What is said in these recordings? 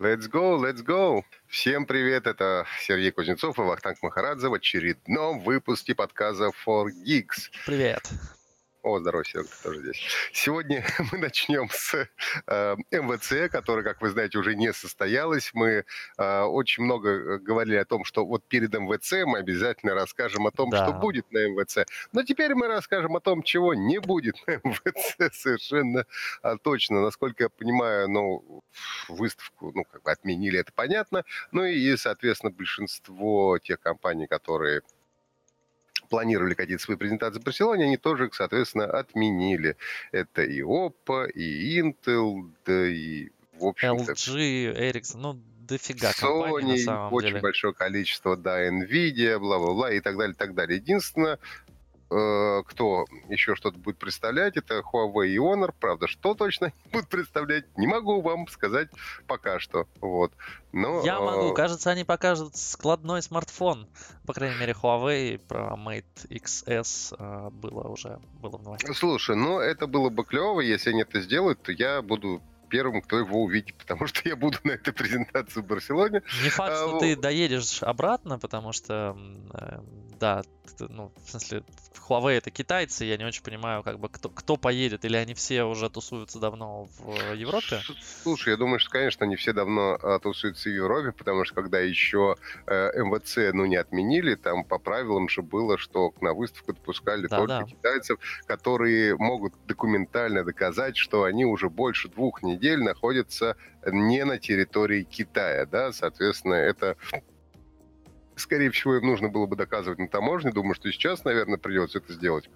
Let's go, let's go! Всем привет, это Сергей Кузнецов и Вахтанг Махарадзе в очередном выпуске подказа For Geeks. Привет. О, здорово, Серега, ты тоже здесь. Сегодня мы начнем с э, МВЦ, который, как вы знаете, уже не состоялось. Мы э, очень много э, говорили о том, что вот перед МВЦ мы обязательно расскажем о том, да. что будет на МВЦ. Но теперь мы расскажем о том, чего не будет на МВЦ совершенно а, точно. Насколько я понимаю, ну, выставку ну, как бы отменили, это понятно. Ну и, соответственно, большинство тех компаний, которые планировали какие-то свои презентации в Барселоне, они тоже, соответственно, отменили. Это и Oppo, и Intel, да и, в общем LG, Ericsson, ну, дофига Sony, компаний, на самом очень деле. большое количество, да, Nvidia, бла-бла-бла и так далее, так далее. Единственное, Э, кто еще что-то будет представлять, это Huawei и Honor. Правда, что точно будут представлять, не могу вам сказать пока что. Вот. Но, Я могу. Э, Кажется, они покажут складной смартфон. По крайней мере, Huawei про Mate XS э, было уже было в новостях. Слушай, ну это было бы клево. Если они это сделают, то я буду первым, кто его увидит, потому что я буду на этой презентации в Барселоне. Не факт, а, что ты доедешь обратно, потому что, э, да, ну, в смысле, Huawei это китайцы, я не очень понимаю, как бы, кто, кто поедет, или они все уже тусуются давно в Европе? Слушай, я думаю, что, конечно, они все давно а, тусуются в Европе, потому что когда еще э, МВЦ, ну, не отменили, там по правилам же было, что на выставку допускали да, только да. китайцев, которые могут документально доказать, что они уже больше двух недель недель находится не на территории Китая, да, соответственно, это скорее всего, им нужно было бы доказывать на таможне. Думаю, что сейчас, наверное, придется это сделать.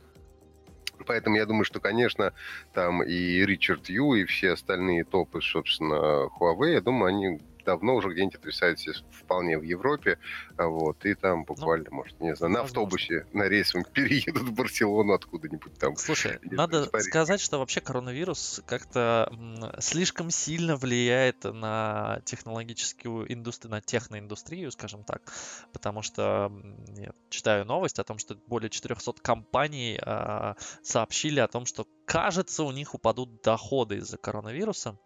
Поэтому я думаю, что, конечно, там и Ричард Ю, и все остальные топы, собственно, Huawei, я думаю, они давно уже где-нибудь отвисаете вполне в Европе, а вот, и там ну, буквально, ну, может, не знаю, на автобусе, на рейсовом переедут в Барселону откуда-нибудь там. Слушай, надо сказать, что вообще коронавирус как-то слишком сильно влияет на технологическую индустрию, на техноиндустрию, скажем так, потому что я читаю новость о том, что более 400 компаний э, сообщили о том, что кажется, у них упадут доходы из-за коронавируса.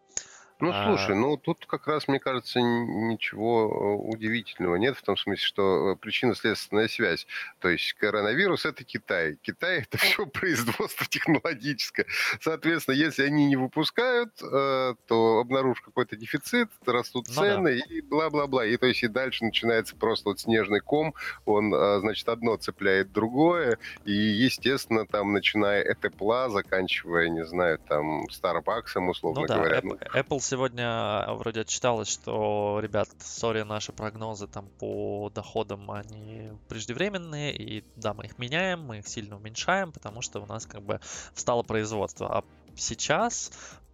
Ну, а. слушай, ну тут как раз, мне кажется, ничего э, удивительного нет, в том смысле, что э, причинно-следственная связь. То есть коронавирус – это Китай. Китай – это все производство технологическое. Соответственно, если они не выпускают, э, то обнаружишь какой-то дефицит, растут цены ну, да. и бла-бла-бла. И то есть и дальше начинается просто вот снежный ком, он, значит, одно цепляет другое, и, естественно, там, начиная от Apple, заканчивая, не знаю, там, Starbucks, условно ну, да, говоря. Apple сегодня а, вроде отчиталось, что, ребят, сори, наши прогнозы там по доходам, они преждевременные, и да, мы их меняем, мы их сильно уменьшаем, потому что у нас как бы встало производство. А сейчас,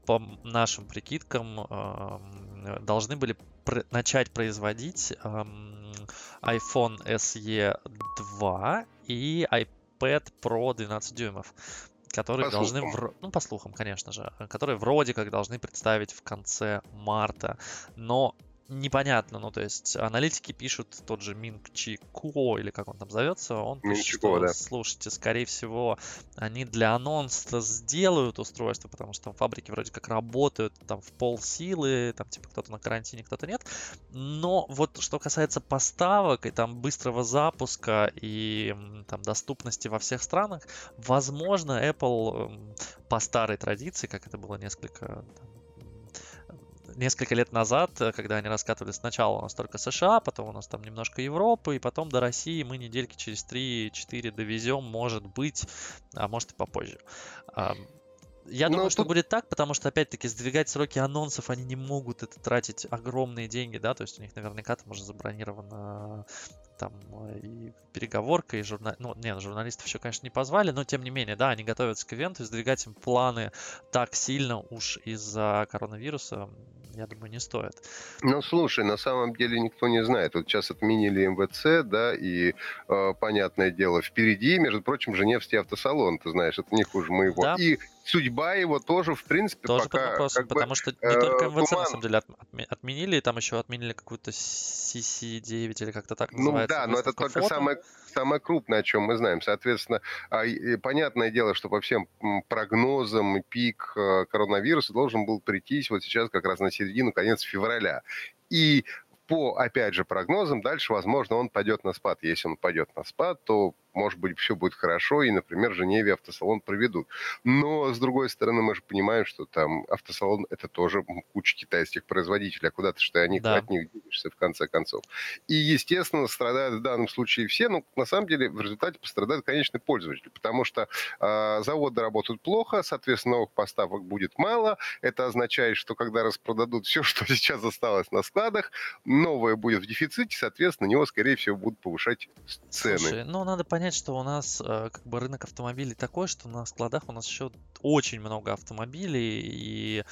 по нашим прикидкам, э, должны были начать производить э, iPhone SE 2 и iPad Pro 12 дюймов которые по должны, в, ну по слухам, конечно же, которые вроде как должны представить в конце марта, но непонятно, ну то есть аналитики пишут тот же Минг Чи Ко, или как он там зовется, он пишет, что, да. слушайте, скорее всего, они для анонса сделают устройство, потому что там фабрики вроде как работают там в пол силы, там типа кто-то на карантине, кто-то нет, но вот что касается поставок и там быстрого запуска и там доступности во всех странах, возможно, Apple по старой традиции, как это было несколько там, несколько лет назад, э, когда они раскатывали сначала у нас только США, потом у нас там немножко Европы, и потом до России мы недельки через 3-4 довезем, может быть, а может и попозже. Я думаю, что будет так, потому что, опять-таки, сдвигать сроки анонсов они не могут это тратить огромные деньги, да, то есть у них наверняка там уже забронировано там и переговорка, и журнал... Ну, нет, журналистов еще, конечно, не позвали, но тем не менее, да, они готовятся к ивенту, и сдвигать им планы так сильно уж из-за коронавируса, я думаю, не стоит. Ну, слушай, на самом деле никто не знает. Вот сейчас отменили МВЦ, да, и, э, понятное дело, впереди, между прочим, Женевский автосалон, ты знаешь, это не хуже моего. Да. И судьба его тоже, в принципе, тоже пока... под вопросом, потому бы, что не э, только МВЦ, туман. на самом деле, отменили, там еще отменили какую-то CC9 или как-то так называется. Ну да, но это только фото. самое, самое крупное, о чем мы знаем. Соответственно, а, понятное дело, что по всем прогнозам пик э, коронавируса должен был прийтись вот сейчас как раз на середину, конец февраля. И по, опять же, прогнозам, дальше, возможно, он пойдет на спад. Если он пойдет на спад, то может быть, все будет хорошо, и, например, Женеве автосалон проведут. Но, с другой стороны, мы же понимаем, что там автосалон – это тоже куча китайских производителей, а куда ты что они да. от них движешься в конце концов. И, естественно, страдают в данном случае все, но на самом деле в результате пострадают конечный пользователь, потому что э, заводы работают плохо, соответственно, новых поставок будет мало. Это означает, что когда распродадут все, что сейчас осталось на складах, новое будет в дефиците, соответственно, на него, скорее всего, будут повышать цены. Слушай, ну, надо понять, понять, что у нас э, как бы рынок автомобилей такой, что на складах у нас еще очень много автомобилей, и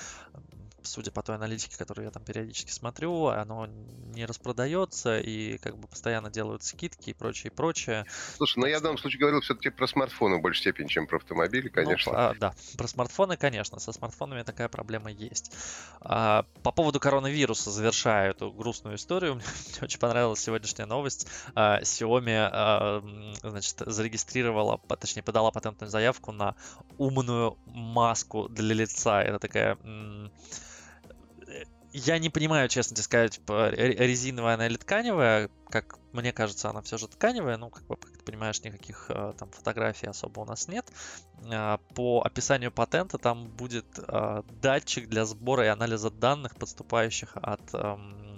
судя по той аналитике, которую я там периодически смотрю, оно не распродается и как бы постоянно делают скидки и прочее, и прочее. Слушай, ну я в данном случае говорил все-таки про смартфоны в большей степени, чем про автомобили, ну, конечно. Ну, а, да, про смартфоны, конечно, со смартфонами такая проблема есть. А, по поводу коронавируса завершаю эту грустную историю. Мне, очень понравилась сегодняшняя новость. А, Xiaomi, а, значит, зарегистрировала, точнее, подала патентную заявку на умную маску для лица. Это такая я не понимаю, честно тебе сказать, резиновая она или тканевая. Как мне кажется, она все же тканевая. Ну, как, как ты понимаешь, никаких э, там фотографий особо у нас нет. А, по описанию патента там будет э, датчик для сбора и анализа данных, подступающих от эм,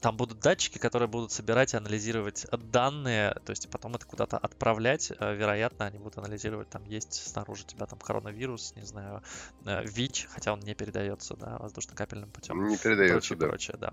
там будут датчики, которые будут собирать и анализировать данные, то есть потом это куда-то отправлять. Э, вероятно, они будут анализировать, там есть снаружи тебя там коронавирус, не знаю, э, ВИЧ, хотя он не передается, да, воздушно-капельным путем. Не передается, прочее, да. Прочее, да.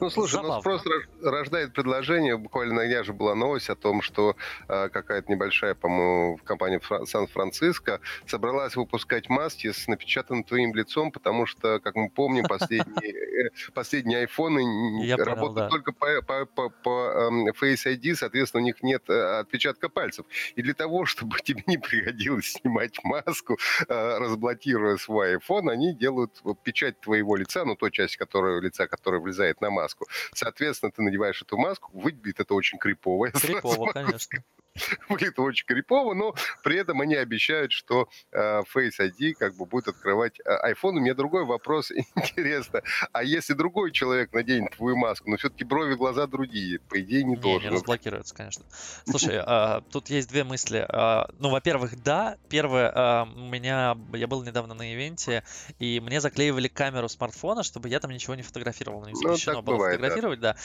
Ну, слушай, Забавно. ну спрос рождает предложение. Буквально на днях же была новость о том, что э, какая-то небольшая, по-моему, компания Сан-Франциско собралась выпускать маски с напечатанным твоим лицом, потому что, как мы помним, последние, последние айфоны я работают понял, да. только по, по, по, по um, Face ID, соответственно, у них нет uh, отпечатка пальцев. И для того, чтобы тебе не приходилось снимать маску, uh, разблокируя свой iPhone, они делают печать твоего лица, ну, той части которая, лица, которая влезает на маску. Соответственно, ты надеваешь эту маску, выглядит это очень крипово. Крипово, конечно. Выглядит очень крипово, но при этом они обещают, что э, Face ID как бы будет открывать э, iPhone. У меня другой вопрос интересно. А если другой человек наденет твою маску, но все-таки брови, глаза другие, по идее не, не должен. Не разблокируется, конечно. Слушай, э, тут есть две мысли. Э, ну, во-первых, да. Первое, э, у меня, я был недавно на ивенте, и мне заклеивали камеру смартфона, чтобы я там ничего не фотографировал. Не ну, запрещено ну, было бывает, фотографировать, да. да.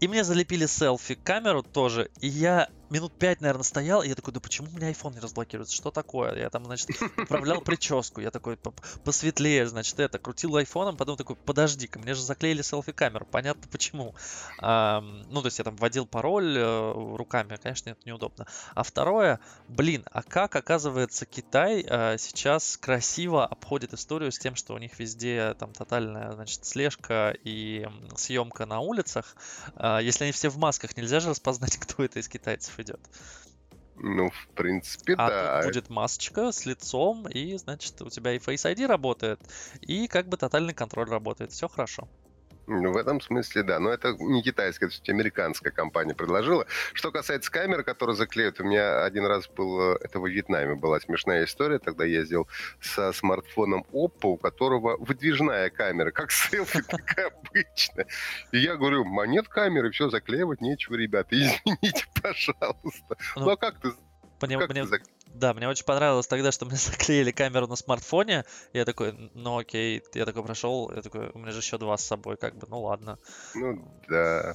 И мне залепили селфи-камеру тоже, и я минут пять, наверное, стоял, и я такой, да почему у меня iPhone не разблокируется? Что такое? Я там, значит, управлял прическу, я такой посветлее, значит, это, крутил айфоном, потом такой, подожди-ка, мне же заклеили селфи-камеру, понятно почему. А, ну, то есть я там вводил пароль э, руками, конечно, это неудобно. А второе, блин, а как, оказывается, Китай э, сейчас красиво обходит историю с тем, что у них везде там тотальная, значит, слежка и съемка на улицах. Э, если они все в масках, нельзя же распознать, кто это из китайцев идет. Ну, в принципе, а да. тут будет масочка с лицом, и, значит, у тебя и Face ID работает, и как бы тотальный контроль работает. Все хорошо. В этом смысле, да. Но это не китайская, это американская компания предложила. Что касается камер, которые заклеют, у меня один раз был, это в Вьетнаме была смешная история. Тогда ездил со смартфоном Oppo, у которого выдвижная камера, как селфи, так обычно. И я говорю, монет камеры, все, заклеивать нечего, ребята, извините, пожалуйста. Ну, ну а как ты мне, мне, да, мне очень понравилось тогда, что мне заклеили камеру на смартфоне. Я такой, ну окей, я такой прошел, я такой, у меня же еще два с собой, как бы, ну ладно. Ну да,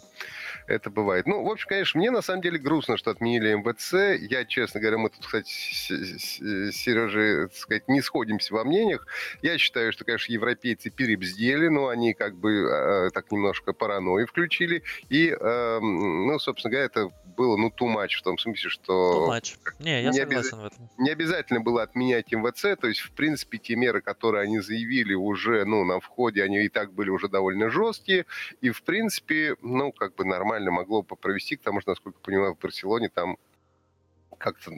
это бывает. Ну, в общем, конечно, мне на самом деле грустно, что отменили МВЦ. Я, честно говоря, мы тут, кстати, с Сережей, так сказать, не сходимся во мнениях. Я считаю, что, конечно, европейцы перебздели, но они как бы э, так немножко паранойи включили. И, э, ну, собственно говоря, это было, ну, too much, в том смысле, что... Too much. Не, я не согласен обяз... этом. Не обязательно было отменять МВЦ, то есть, в принципе, те меры, которые они заявили уже, ну, на входе, они и так были уже довольно жесткие, и, в принципе, ну, как бы нормально могло бы провести, потому что, насколько понимаю, в Барселоне там как-то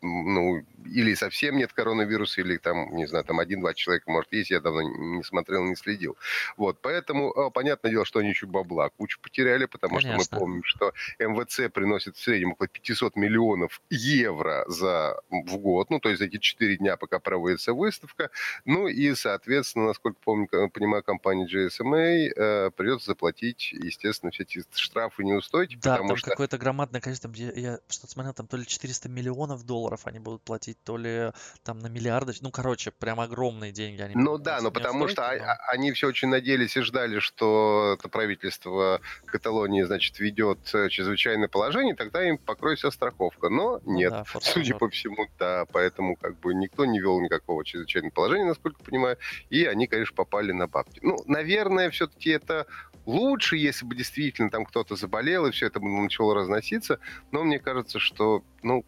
ну, или совсем нет коронавируса, или там, не знаю, там один-два человека, может, есть, я давно не смотрел, не следил. Вот, поэтому, а, понятное дело, что они еще бабла кучу потеряли, потому Конечно. что мы помним, что МВЦ приносит в среднем около 500 миллионов евро за, в год, ну, то есть эти 4 дня, пока проводится выставка, ну, и, соответственно, насколько помню, понимаю, компания GSMA э, придется заплатить, естественно, все эти штрафы неустойки, да, потому там что... какое-то громадное количество, я что-то смотрел, там то ли 400 миллионов долларов они будут платить, то ли там на миллиарды. Ну, короче, прям огромные деньги они Ну да, но потому что но... они все очень надеялись и ждали, что это правительство Каталонии, значит, ведет э, чрезвычайное положение, тогда им покроется страховка. Но ну, нет, да, судя по всему, да, поэтому как бы никто не вел никакого чрезвычайного положения, насколько понимаю, и они, конечно, попали на бабки. Ну, наверное, все-таки это лучше, если бы действительно там кто-то заболел, и все это начало разноситься, но мне кажется, что, ну,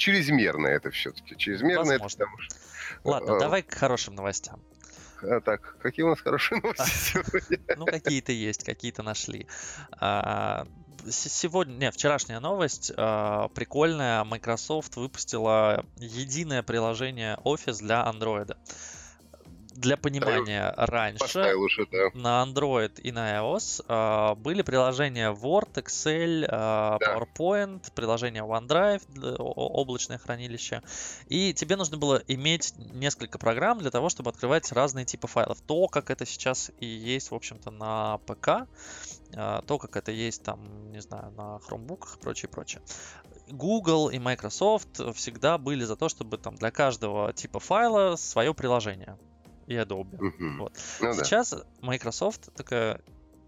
чрезмерно это все-таки. Чрезмерно Возможно. это потому что... Ладно, а, давай к хорошим новостям. А, так, какие у нас хорошие новости сегодня? Ну, какие-то есть, какие-то нашли. А, сегодня, не, вчерашняя новость, а, прикольная, Microsoft выпустила единое приложение Office для Android для понимания, раньше лучше, да. на Android и на iOS э, были приложения Word, Excel, э, да. PowerPoint, приложение OneDrive, облачное хранилище. И тебе нужно было иметь несколько программ для того, чтобы открывать разные типы файлов. То, как это сейчас и есть, в общем-то, на ПК, э, то, как это есть там, не знаю, на хромбуках и прочее, прочее. Google и Microsoft всегда были за то, чтобы там для каждого типа файла свое приложение и Adobe. Угу. Вот. Ну, Сейчас да. Microsoft такая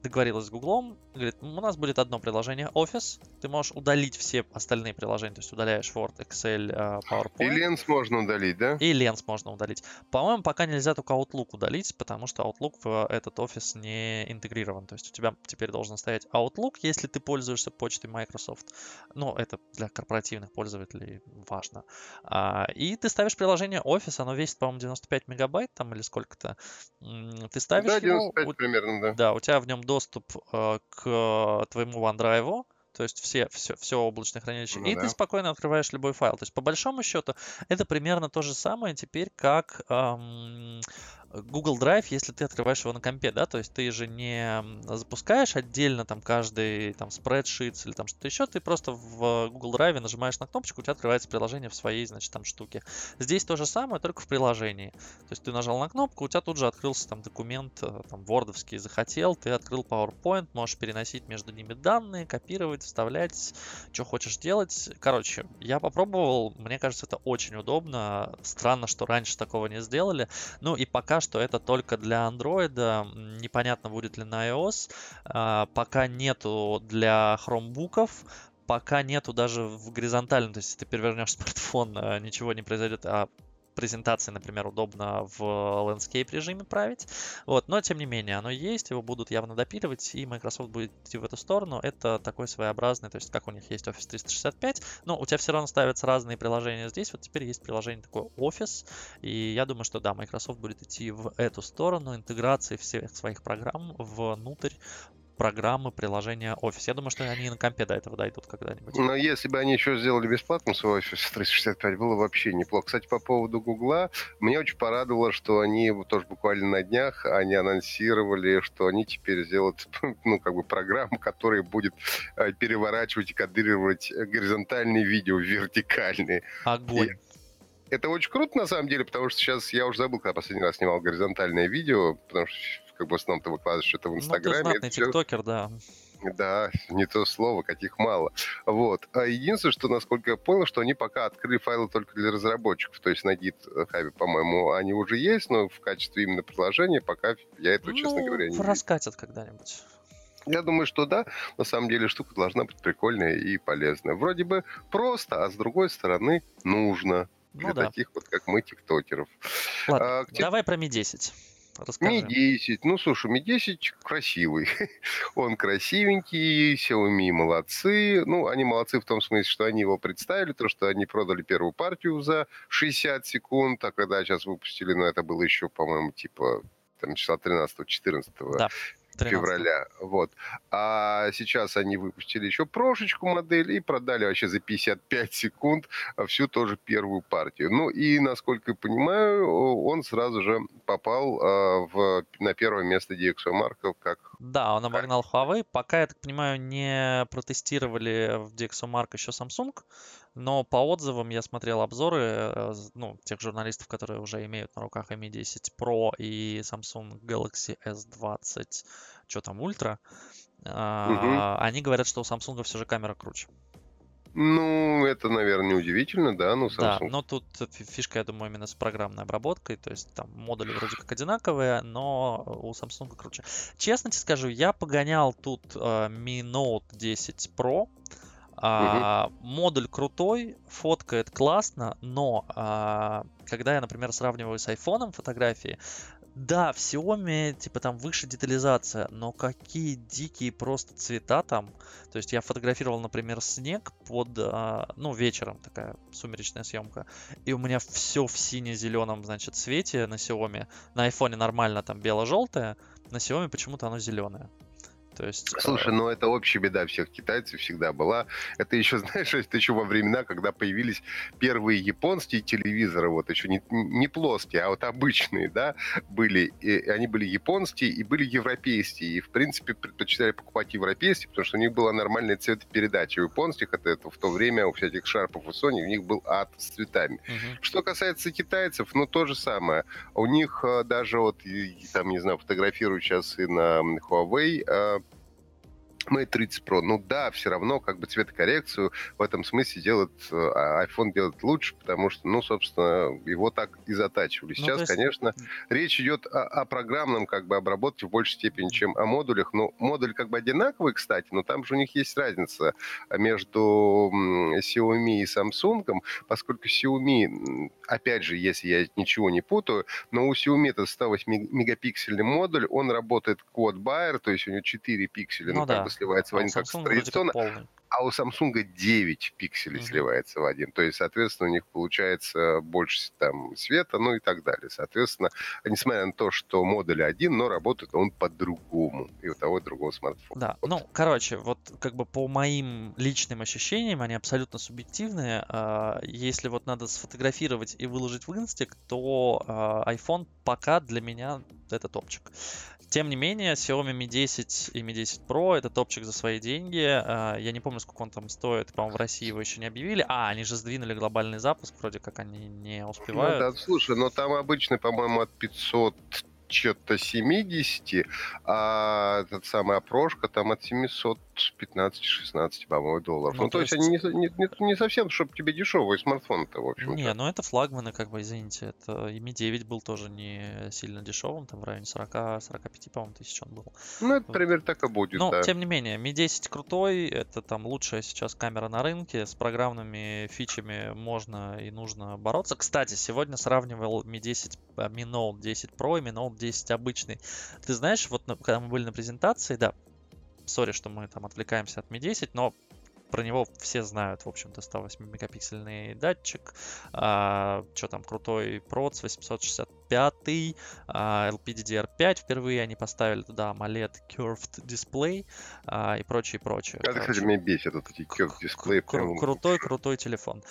договорилась с Google, говорит, у нас будет одно приложение Office, ты можешь удалить все остальные приложения, то есть удаляешь Word, Excel, а, PowerPoint. И Lens можно удалить, да? И Lens можно удалить. По-моему, пока нельзя только Outlook удалить, потому что Outlook в этот Office не интегрирован, то есть у тебя теперь должен стоять Outlook, если ты пользуешься почтой Microsoft. Ну, это для корпоративных пользователей важно. А, и ты ставишь приложение Office, оно весит, по-моему, 95 мегабайт там или сколько-то. Ты ставишь да, 95 его, примерно, да. Да, у тебя в нем доступ э, к твоему OneDrive, то есть все, все, все облачное хранилище, ну, и да. ты спокойно открываешь любой файл. То есть по большому счету это примерно то же самое теперь, как эм, Google Drive, если ты открываешь его на компе, да, то есть ты же не запускаешь отдельно там каждый там spreadsheet или там что-то еще, ты просто в Google Drive нажимаешь на кнопочку, у тебя открывается приложение в своей, значит, там штуке. Здесь то же самое, только в приложении. То есть ты нажал на кнопку, у тебя тут же открылся там документ, э, там, вордовский захотел, ты открыл PowerPoint, можешь переносить между ними данные, копировать, вставлять, что хочешь делать. Короче, я попробовал, мне кажется, это очень удобно. Странно, что раньше такого не сделали. Ну и пока что это только для Android. Непонятно, будет ли на iOS. А, пока нету для хромбуков пока нету даже в горизонтальном, то есть ты перевернешь смартфон, а, ничего не произойдет, а презентации, например, удобно в landscape режиме править. Вот, но тем не менее, оно есть, его будут явно допиливать, и Microsoft будет идти в эту сторону. Это такой своеобразный, то есть как у них есть Office 365, но у тебя все равно ставятся разные приложения здесь. Вот теперь есть приложение такое Office, и я думаю, что да, Microsoft будет идти в эту сторону интеграции всех своих программ внутрь программы, приложения Office. Я думаю, что они и на компе до этого дойдут когда-нибудь. Но если бы они еще сделали бесплатным свой Office 365, было вообще неплохо. Кстати, по поводу Гугла, мне очень порадовало, что они тоже буквально на днях, они анонсировали, что они теперь сделают, ну, как бы программу, которая будет э, переворачивать и кадрировать горизонтальные видео в вертикальные. Огонь. И это очень круто, на самом деле, потому что сейчас я уже забыл, когда последний раз снимал горизонтальное видео, потому что как бы в основном ты выкладываешь что-то в Инстаграме. Ну, ты тиктокер, да. Да, не то слово, каких мало. Вот. А единственное, что, насколько я понял, что они пока открыли файлы только для разработчиков. То есть на GitHub, по-моему, они уже есть, но в качестве именно приложения пока я этого, ну, честно говоря, не раскатят когда-нибудь. Я думаю, что да. На самом деле штука должна быть прикольная и полезная. Вроде бы просто, а с другой стороны нужно. Ну, для да. таких вот, как мы, тиктокеров. Ладно, а, давай про Mi 10. Расскажи. Mi 10. Ну, слушай, Mi 10 красивый. Он красивенький, Xiaomi молодцы. Ну, они молодцы в том смысле, что они его представили, то, что они продали первую партию за 60 секунд, а когда сейчас выпустили, ну, это было еще, по-моему, типа там числа 13-14. Да. Февраля. Вот. А сейчас они выпустили еще прошечку модель и продали вообще за 55 секунд всю тоже первую партию. Ну и, насколько я понимаю, он сразу же попал э, в, на первое место DxOMark как... Да, он обогнал Huawei. Пока, я так понимаю, не протестировали в DxOMark еще Samsung, но по отзывам я смотрел обзоры э, ну, тех журналистов, которые уже имеют на руках Mi 10 Pro и Samsung Galaxy S20 что там, ультра, а, они говорят, что у Samsung все же камера круче. Ну, это, наверное, неудивительно, да, ну, Samsung. Да, но тут фишка, я думаю, именно с программной обработкой, то есть там модули вроде как одинаковые, но у Samsung круче. Честно тебе скажу, я погонял тут uh, Mi Note 10 Pro, а, угу. Модуль крутой, фоткает классно, но а, когда я, например, сравниваю с айфоном фотографии, да, в Xiaomi, типа, там выше детализация, но какие дикие просто цвета там. То есть я фотографировал, например, снег под, а, ну, вечером, такая сумеречная съемка, и у меня все в сине-зеленом, значит, цвете на Xiaomi. На iPhone нормально там бело-желтое, на Xiaomi почему-то оно зеленое. То есть, Слушай, а... ну это общая беда всех китайцев всегда была. Это еще, знаешь, это еще во времена, когда появились первые японские телевизоры, вот еще не, не плоские, а вот обычные, да, были. И они были японские и были европейские. И, в принципе, предпочитали покупать европейские, потому что у них была нормальная цветопередача. У японских это, это в то время у всяких шарпов и Sony у них был ад с цветами. Угу. Что касается китайцев, ну то же самое. У них э, даже вот, там, не знаю, фотографирую сейчас и на Huawei, э, Mate 30 Pro. Ну да, все равно как бы цветокоррекцию в этом смысле делает э, а, iPhone делает лучше, потому что, ну, собственно, его так и затачивали. Ну, Сейчас, ну, есть... конечно, речь идет о, о программном как бы обработке в большей степени, чем о модулях. Но модуль как бы одинаковый, кстати, но там же у них есть разница между Xiaomi и Samsung, поскольку Xiaomi, опять же, если я ничего не путаю, но у Xiaomi это 108 мегапиксельный модуль, он работает quad Bayer, то есть у него 4 пикселя, ну, ну да сливается в один, как традиционно а у Samsung 9 пикселей mm-hmm. сливается в один. То есть, соответственно, у них получается больше там света, ну и так далее. Соответственно, несмотря на то, что модуль один, но работает он по-другому. И у того и другого смартфона. Да, вот. ну, короче, вот как бы по моим личным ощущениям, они абсолютно субъективные. А, если вот надо сфотографировать и выложить в инстик, то а, iPhone пока для меня это топчик. Тем не менее, Xiaomi Mi 10 и Mi 10 Pro это топчик за свои деньги. А, я не помню, сколько он там стоит. По-моему, в России его еще не объявили. А, они же сдвинули глобальный запуск, вроде как они не успевают. Ну да, слушай, но там обычный, по-моему, от 500 что-то 70, а этот самый опрошка там от 700 15-16, по-моему, долларов. Ну, ну то, есть, есть они не, не, не совсем, чтобы тебе дешевый смартфон-то, в общем -то. Не, ну это флагманы, как бы, извините. Это Mi 9 был тоже не сильно дешевым, там в районе 40-45, по-моему, тысяч он был. Ну, это вот. примерно так и будет, Но, да. тем не менее, Mi 10 крутой, это там лучшая сейчас камера на рынке, с программными фичами можно и нужно бороться. Кстати, сегодня сравнивал Mi 10, э, Mi Note 10 Pro и Mi Note 10 обычный. Ты знаешь, вот когда мы были на презентации, да, Сори, что мы там отвлекаемся от Mi 10, но про него все знают, в общем-то, 108-мегапиксельный датчик, а, что там, крутой проц 865, а, LPDDR5, впервые они поставили туда AMOLED Curved Display а, и прочее, прочее. Это, кстати, меня бесит, вот эти Curved Display. Кру- крутой, крутой телефон.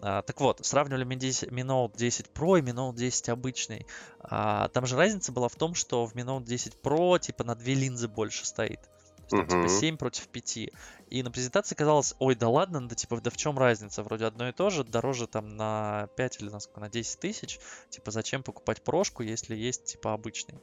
А, так вот, сравнивали Mi, 10, Mi Note 10 Pro и Mi Note 10 обычный. А, там же разница была в том, что в Mi Note 10 Pro типа на две линзы больше стоит. Там, uh-huh. типа 7 против 5. И на презентации казалось, ой, да ладно, да типа, да в чем разница? Вроде одно и то же, дороже там на 5 или на сколько, на 10 тысяч. Типа, зачем покупать прошку, если есть типа обычный?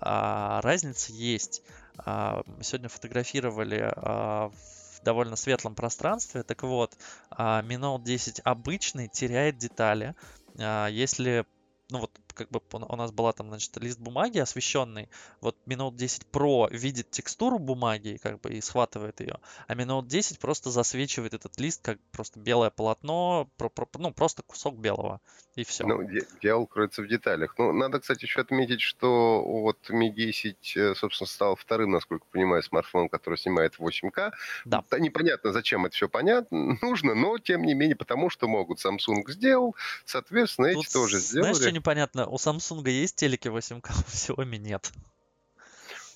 А, разница есть. А, сегодня фотографировали а, в довольно светлом пространстве. Так вот, Mi Note 10 обычный теряет детали. А, если ну вот как бы у нас была там, значит, лист бумаги освещенный, вот Minute 10 Pro видит текстуру бумаги, как бы, и схватывает ее, а Minute 10 просто засвечивает этот лист, как просто белое полотно, про, про, ну, просто кусок белого, и все. Ну, дьявол кроется в деталях. Ну, надо, кстати, еще отметить, что вот Mi 10, э, собственно, стал вторым, насколько понимаю, смартфоном, который снимает 8К. Да. да. Непонятно, зачем это все понятно, нужно, но, тем не менее, потому что могут. Samsung сделал, соответственно, Тут, эти тоже сделали. Знаешь, что непонятно? У Samsung есть телеки 8К, у Xiaomi нет.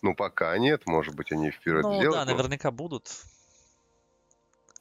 Ну, пока нет, может быть, они вперед ну, сделают. да, наверняка будут.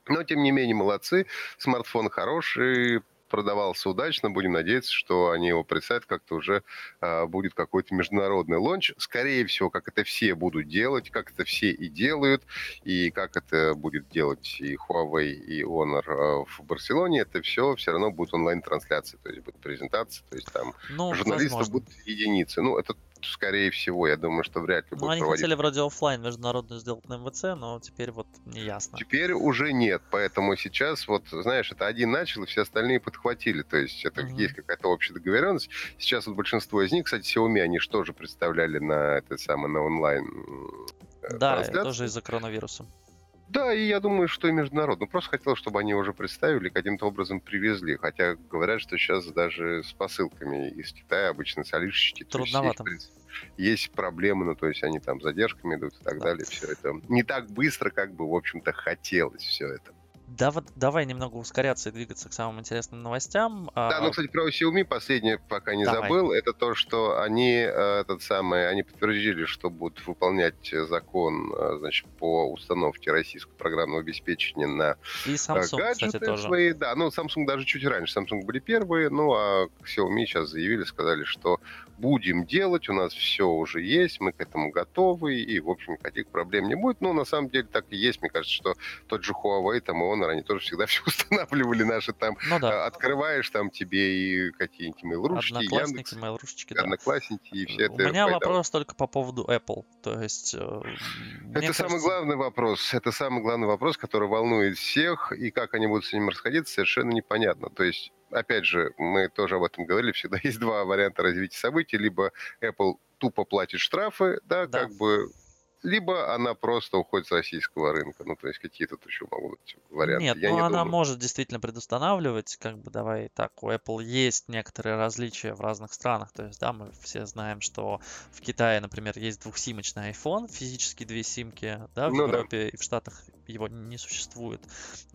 Но, тем не менее, молодцы. Смартфон хороший, продавался удачно. Будем надеяться, что они его представят, как-то уже а, будет какой-то международный лонч. Скорее всего, как это все будут делать, как это все и делают, и как это будет делать и Huawei, и Honor а, в Барселоне, это все все равно будет онлайн-трансляции, то есть будет презентация, то есть там ну, журналистов возможно. будут единицы. Ну, это скорее всего, я думаю, что вряд ли ну, они проводить. хотели вроде офлайн международную сделать на МВЦ, но теперь вот не ясно. Теперь уже нет, поэтому сейчас вот, знаешь, это один начал, и все остальные подхватили, то есть это mm-hmm. есть какая-то общая договоренность. Сейчас вот большинство из них, кстати, Xiaomi, они же тоже представляли на это самое, на онлайн э, Да, тоже из-за коронавируса. Да, и я думаю, что и международно. Просто хотел, чтобы они уже представили, каким-то образом привезли. Хотя говорят, что сейчас даже с посылками из Китая обычно солишечки. Трудновато. Есть, есть проблемы, ну, то есть они там задержками идут и так да. далее. Все это не так быстро, как бы, в общем-то, хотелось все это. Да, вот давай немного ускоряться и двигаться к самым интересным новостям. Да, ну, кстати, про Xiaomi последнее, пока не давай. забыл, это то, что они, э, этот самый, они подтвердили, что будут выполнять закон, э, значит, по установке российского программного обеспечения на и Samsung, гаджеты кстати, тоже. свои. Да, ну, Samsung даже чуть раньше. Samsung были первые, ну, а Xiaomi сейчас заявили, сказали, что будем делать, у нас все уже есть, мы к этому готовы, и, в общем, никаких проблем не будет. Ну, на самом деле так и есть. Мне кажется, что тот же Huawei, там, и Honor, они тоже всегда все устанавливали наши там. Ну, да. Открываешь там тебе и какие-нибудь mail-ручки, Яндекс, mail да. Одноклассники, и все У это. У меня вопрос только по поводу Apple. То есть... Э, это кажется... самый главный вопрос. Это самый главный вопрос, который волнует всех, и как они будут с ним расходиться, совершенно непонятно. То есть опять же, мы тоже об этом говорили, всегда есть два варианта развития событий. Либо Apple тупо платит штрафы, да, да. как бы либо она просто уходит с российского рынка. Ну, то есть какие-то тут еще могут быть варианты. Нет, Я ну не она думаю. может действительно предустанавливать, как бы давай так, у Apple есть некоторые различия в разных странах. То есть, да, мы все знаем, что в Китае, например, есть двухсимочный iPhone, физически две симки, да, в ну, Европе да. и в Штатах его не существует.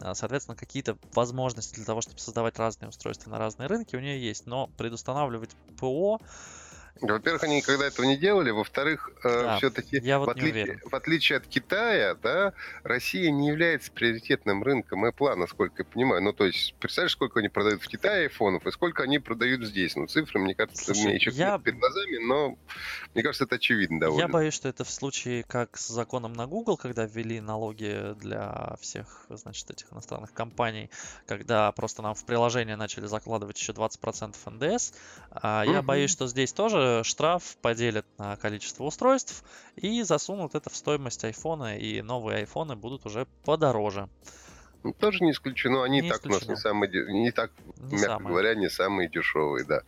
А, соответственно, какие-то возможности для того, чтобы создавать разные устройства на разные рынки у нее есть, но предустанавливать ПО во-первых, они никогда этого не делали. Во-вторых, э, да, все-таки, вот в, отличие, в отличие от Китая, да, Россия не является приоритетным рынком Apple, насколько я понимаю. Ну, то есть, представляешь, сколько они продают в Китае айфонов и сколько они продают здесь? Ну, цифры, мне кажется, Слушай, у меня еще я... перед глазами, но мне кажется, это очевидно довольно. Я боюсь, что это в случае, как с законом на Google, когда ввели налоги для всех, значит, этих иностранных компаний, когда просто нам в приложение начали закладывать еще 20% НДС. Я боюсь, что здесь тоже штраф поделят на количество устройств и засунут это в стоимость айфона, и новые айфоны будут уже подороже. Ну, тоже не исключено. Они не так исключено. у нас не самые, не так, не мягко самые. говоря, не самые дешевые, да.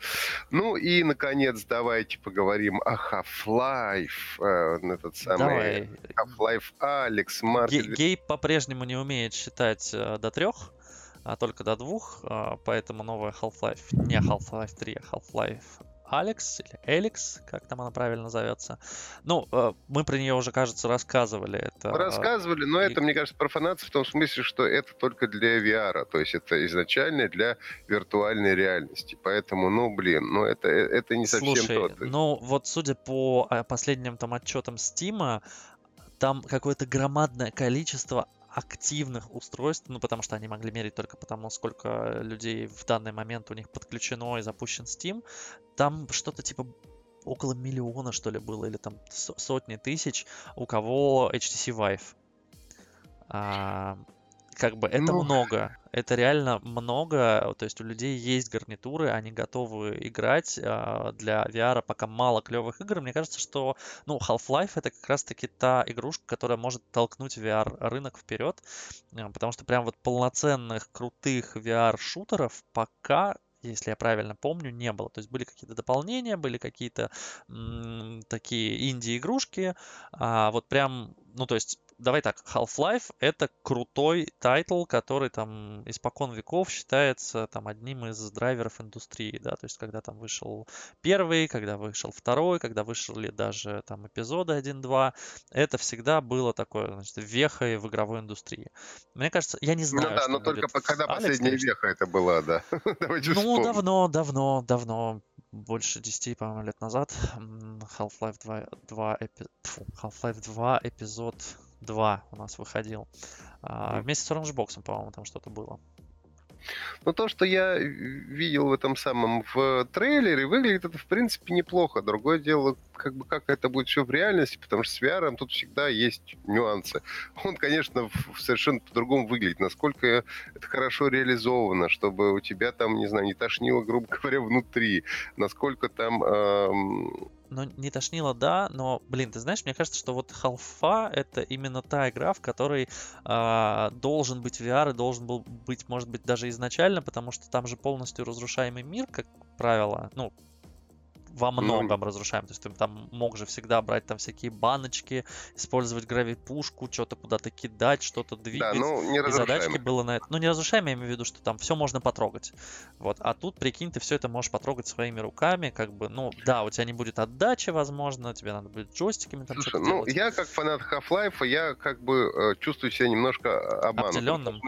Ну и, наконец, давайте поговорим о Half-Life. Э, этот самый. Half-Life Алекс Маркет. Гейб по-прежнему не умеет считать э, до трех а только до двух, а, поэтому новая Half-Life, не Half-Life 3, а Half-Life Алекс или Эликс, как там она правильно зовется. Ну, э, мы про нее уже, кажется, рассказывали. Это... Рассказывали, но и... это, мне кажется, профанация в том смысле, что это только для VR, то есть это изначально для виртуальной реальности. Поэтому, ну, блин, ну это, э, это не совсем Слушай, то. ну вот судя по э, последним там отчетам Steam, там какое-то громадное количество активных устройств, ну, потому что они могли мерить только потому, сколько людей в данный момент у них подключено и запущен Steam, там что-то типа около миллиона, что ли, было, или там сотни тысяч, у кого HTC Vive. А, как бы это ну... много. Это реально много. То есть у людей есть гарнитуры, они готовы играть. А, для VR пока мало клевых игр. Мне кажется, что ну, Half-Life это как раз-таки та игрушка, которая может толкнуть VR рынок вперед. А, потому что прям вот полноценных крутых VR-шутеров пока если я правильно помню, не было. То есть были какие-то дополнения, были какие-то м- такие инди-игрушки. А вот прям, ну то есть давай так, Half-Life это крутой title, который там испокон веков считается там одним из драйверов индустрии, да, то есть когда там вышел первый, когда вышел второй, когда вышли даже там эпизоды 1-2, это всегда было такое, значит, вехой в игровой индустрии. Мне кажется, я не ну знаю, Ну да, но только когда Алекс, последняя конечно. веха это была, да. ну, давно, давно, давно больше 10, по-моему, лет назад. Half-Life 2, 2, эпи... Half-Life 2 эпизод 2 у нас выходил. А, вместе с Orange по-моему, там что-то было. Но то, что я видел в этом самом в трейлере, выглядит это, в принципе, неплохо. Другое дело, как бы как это будет все в реальности, потому что с VR тут всегда есть нюансы. Он, конечно, совершенно по-другому выглядит. Насколько это хорошо реализовано, чтобы у тебя там, не знаю, не тошнило, грубо говоря, внутри. Насколько там эм, ну, не тошнило, да, но, блин, ты знаешь, мне кажется, что вот Half-Life это именно та игра, в которой э, должен быть VR и должен был быть, может быть, даже изначально, потому что там же полностью разрушаемый мир, как правило, ну, во многом разрушаем. То есть ты там мог же всегда брать там всякие баночки, использовать гравипушку, что-то куда-то кидать, что-то двигать. Да, ну, не и задачки было на это. Ну, не разрушаем, я имею в виду, что там все можно потрогать. Вот. А тут, прикинь, ты все это можешь потрогать своими руками, как бы, ну, да, у тебя не будет отдачи, возможно, тебе надо будет джойстиками там Слушай, ну, делать. я как фанат Half-Life, я как бы э, чувствую себя немножко э, обманутым. Обделенным?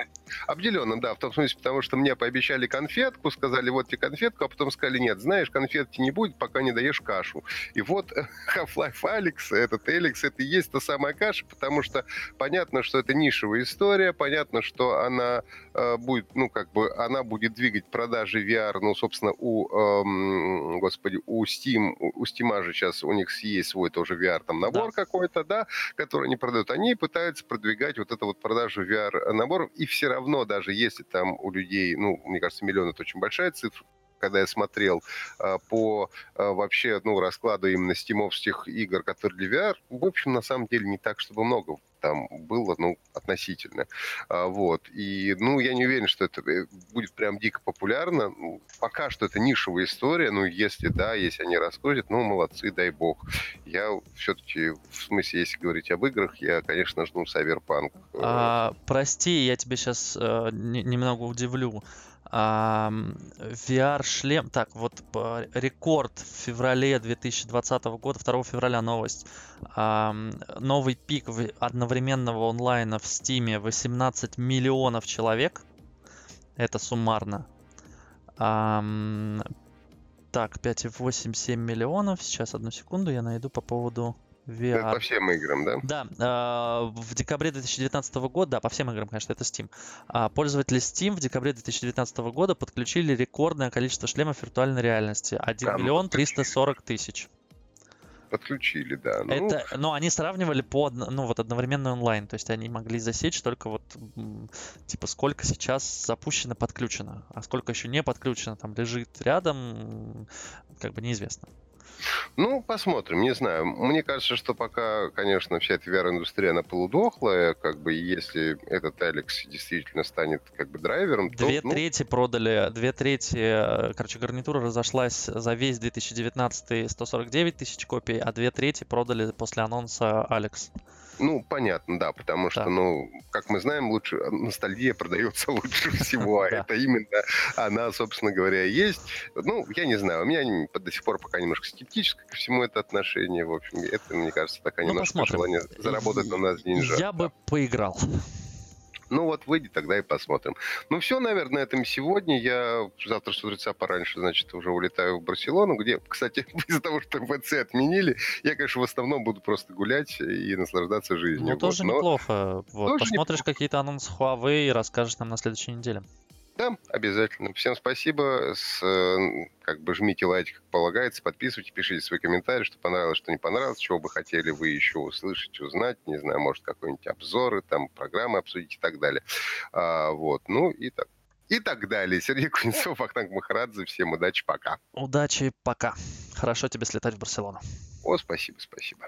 Обделенным, да, в том смысле, потому что мне пообещали конфетку, сказали, вот тебе конфетку, а потом сказали, нет, знаешь, конфетки не будет, пока не даешь кашу. И вот Half-Life Алекс, этот Эликс, это и есть та самая каша, потому что понятно, что это нишевая история, понятно, что она э, будет, ну, как бы, она будет двигать продажи VR, ну, собственно, у, эм, господи, у Steam, у Steam же сейчас у них есть свой тоже VR там набор да. какой-то, да, который они продают. Они пытаются продвигать вот это вот продажу VR наборов, и все равно, даже если там у людей, ну, мне кажется, миллион это очень большая цифра, когда я смотрел э, по э, вообще ну, раскладу именно стимовских игр, которые для VR, в общем, на самом деле не так, чтобы много там было, ну, относительно. А, вот. И, ну, я не уверен, что это э, будет прям дико популярно. Ну, пока что это нишевая история, ну, если да, если они раскрутят, ну, молодцы, дай бог. Я все-таки, в смысле, если говорить об играх, я, конечно, жду Cyberpunk. А, прости, я тебе сейчас э, немного удивлю. VR-шлем, так, вот рекорд в феврале 2020 года, 2 февраля новость. Новый пик одновременного онлайна в Стиме 18 миллионов человек. Это суммарно. Так, 5,8, 7 миллионов. Сейчас, одну секунду, я найду по поводу VR. по всем играм, да? Да. Э, в декабре 2019 года, да, по всем играм, конечно, это Steam. А пользователи Steam в декабре 2019 года подключили рекордное количество шлемов виртуальной реальности. 1 Там миллион 340 тысяч. Подключили, да. Ну... Это, ну, они сравнивали по, ну, вот одновременно онлайн, то есть они могли засечь только вот, типа, сколько сейчас запущено, подключено, а сколько еще не подключено, там лежит рядом, как бы неизвестно. Ну, посмотрим, не знаю. Мне кажется, что пока, конечно, вся эта VR-индустрия, она полудохлая, как бы, если этот Алекс действительно станет, как бы, драйвером, то... Две ну... трети продали, две трети, э, короче, гарнитура разошлась за весь 2019 149 тысяч копий, а две трети продали после анонса Алекс. Ну, понятно, да, потому что, да. ну, как мы знаем, лучше ностальгия продается лучше всего, а это именно она, собственно говоря, есть. Ну, я не знаю, у меня до сих пор пока немножко скептическое ко всему это отношение, в общем, это, мне кажется, такая ну, немножко желание заработать на нас деньжат. Я бы поиграл. Ну вот выйди, тогда и посмотрим. Ну все, наверное, на этом сегодня. Я завтра с утреца пораньше, значит, уже улетаю в Барселону, где, кстати, из-за того, что МВЦ отменили, я, конечно, в основном буду просто гулять и наслаждаться жизнью. Ну, тоже вот. неплохо. Вот. Тоже Посмотришь неплохо. какие-то анонсы Huawei и расскажешь нам на следующей неделе. Да, обязательно. Всем спасибо. С, э, как бы жмите лайк, как полагается, подписывайтесь, пишите свои комментарии, что понравилось, что не понравилось, чего бы хотели вы еще услышать, узнать, не знаю, может, какой-нибудь обзоры, там, программы обсудить и так далее. А, вот, ну и так. И так далее. Сергей Кузнецов, Ахтанг Махарадзе. Всем удачи, пока. Удачи, пока. Хорошо тебе слетать в Барселону. О, спасибо, спасибо.